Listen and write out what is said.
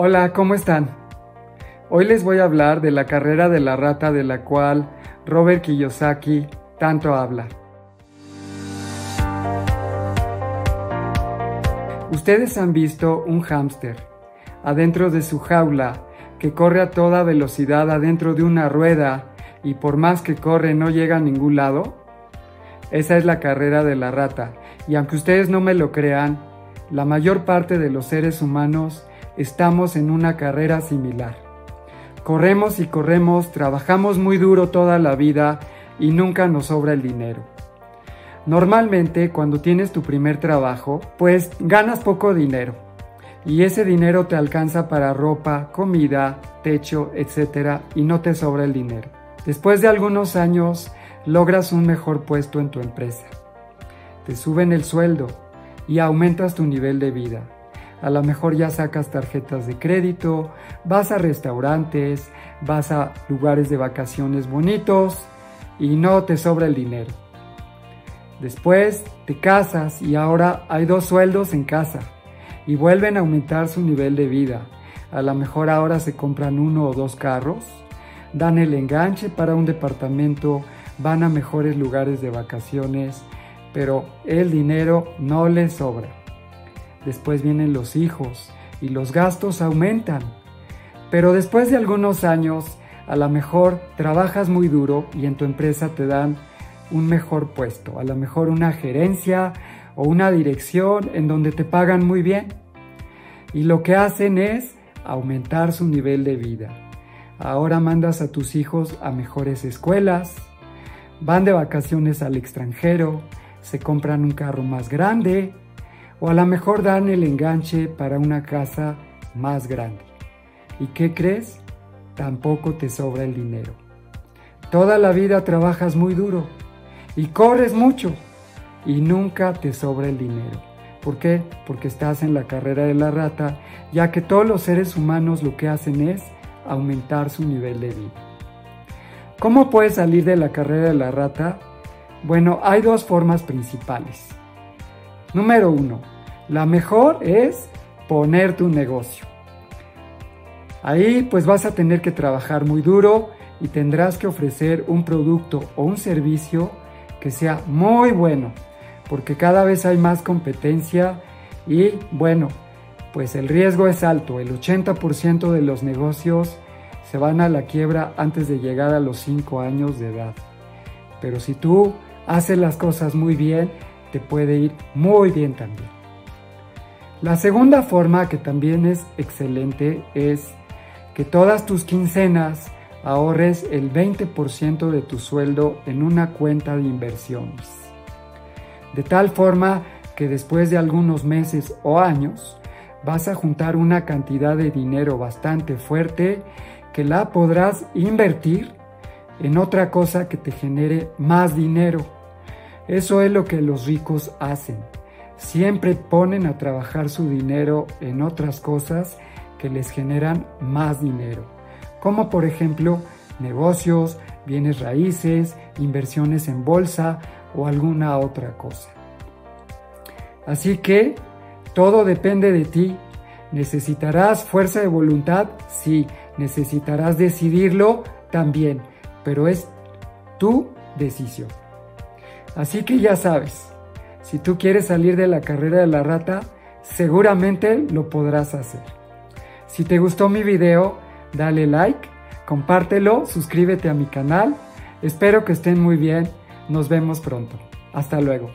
Hola, ¿cómo están? Hoy les voy a hablar de la carrera de la rata de la cual Robert Kiyosaki tanto habla. Ustedes han visto un hámster adentro de su jaula que corre a toda velocidad adentro de una rueda y por más que corre no llega a ningún lado? Esa es la carrera de la rata y aunque ustedes no me lo crean, la mayor parte de los seres humanos estamos en una carrera similar. Corremos y corremos, trabajamos muy duro toda la vida y nunca nos sobra el dinero. Normalmente cuando tienes tu primer trabajo, pues ganas poco dinero y ese dinero te alcanza para ropa, comida, techo, etc. y no te sobra el dinero. Después de algunos años logras un mejor puesto en tu empresa. Te suben el sueldo y aumentas tu nivel de vida. A lo mejor ya sacas tarjetas de crédito, vas a restaurantes, vas a lugares de vacaciones bonitos y no te sobra el dinero. Después te casas y ahora hay dos sueldos en casa y vuelven a aumentar su nivel de vida. A lo mejor ahora se compran uno o dos carros, dan el enganche para un departamento, van a mejores lugares de vacaciones, pero el dinero no les sobra. Después vienen los hijos y los gastos aumentan. Pero después de algunos años, a lo mejor trabajas muy duro y en tu empresa te dan un mejor puesto, a lo mejor una gerencia o una dirección en donde te pagan muy bien. Y lo que hacen es aumentar su nivel de vida. Ahora mandas a tus hijos a mejores escuelas, van de vacaciones al extranjero, se compran un carro más grande o a lo mejor dan el enganche para una casa más grande. ¿Y qué crees? Tampoco te sobra el dinero. Toda la vida trabajas muy duro y corres mucho y nunca te sobra el dinero. ¿Por qué? Porque estás en la carrera de la rata, ya que todos los seres humanos lo que hacen es aumentar su nivel de vida. ¿Cómo puedes salir de la carrera de la rata? Bueno, hay dos formas principales. Número uno, la mejor es poner tu negocio. Ahí pues vas a tener que trabajar muy duro y tendrás que ofrecer un producto o un servicio que sea muy bueno, porque cada vez hay más competencia y bueno, pues el riesgo es alto. El 80% de los negocios se van a la quiebra antes de llegar a los 5 años de edad. Pero si tú haces las cosas muy bien, te puede ir muy bien también. La segunda forma que también es excelente es que todas tus quincenas ahorres el 20% de tu sueldo en una cuenta de inversiones. De tal forma que después de algunos meses o años vas a juntar una cantidad de dinero bastante fuerte que la podrás invertir en otra cosa que te genere más dinero. Eso es lo que los ricos hacen. Siempre ponen a trabajar su dinero en otras cosas que les generan más dinero, como por ejemplo negocios, bienes raíces, inversiones en bolsa o alguna otra cosa. Así que todo depende de ti. ¿Necesitarás fuerza de voluntad? Sí. ¿Necesitarás decidirlo? También. Pero es tu decisión. Así que ya sabes, si tú quieres salir de la carrera de la rata, seguramente lo podrás hacer. Si te gustó mi video, dale like, compártelo, suscríbete a mi canal. Espero que estén muy bien. Nos vemos pronto. Hasta luego.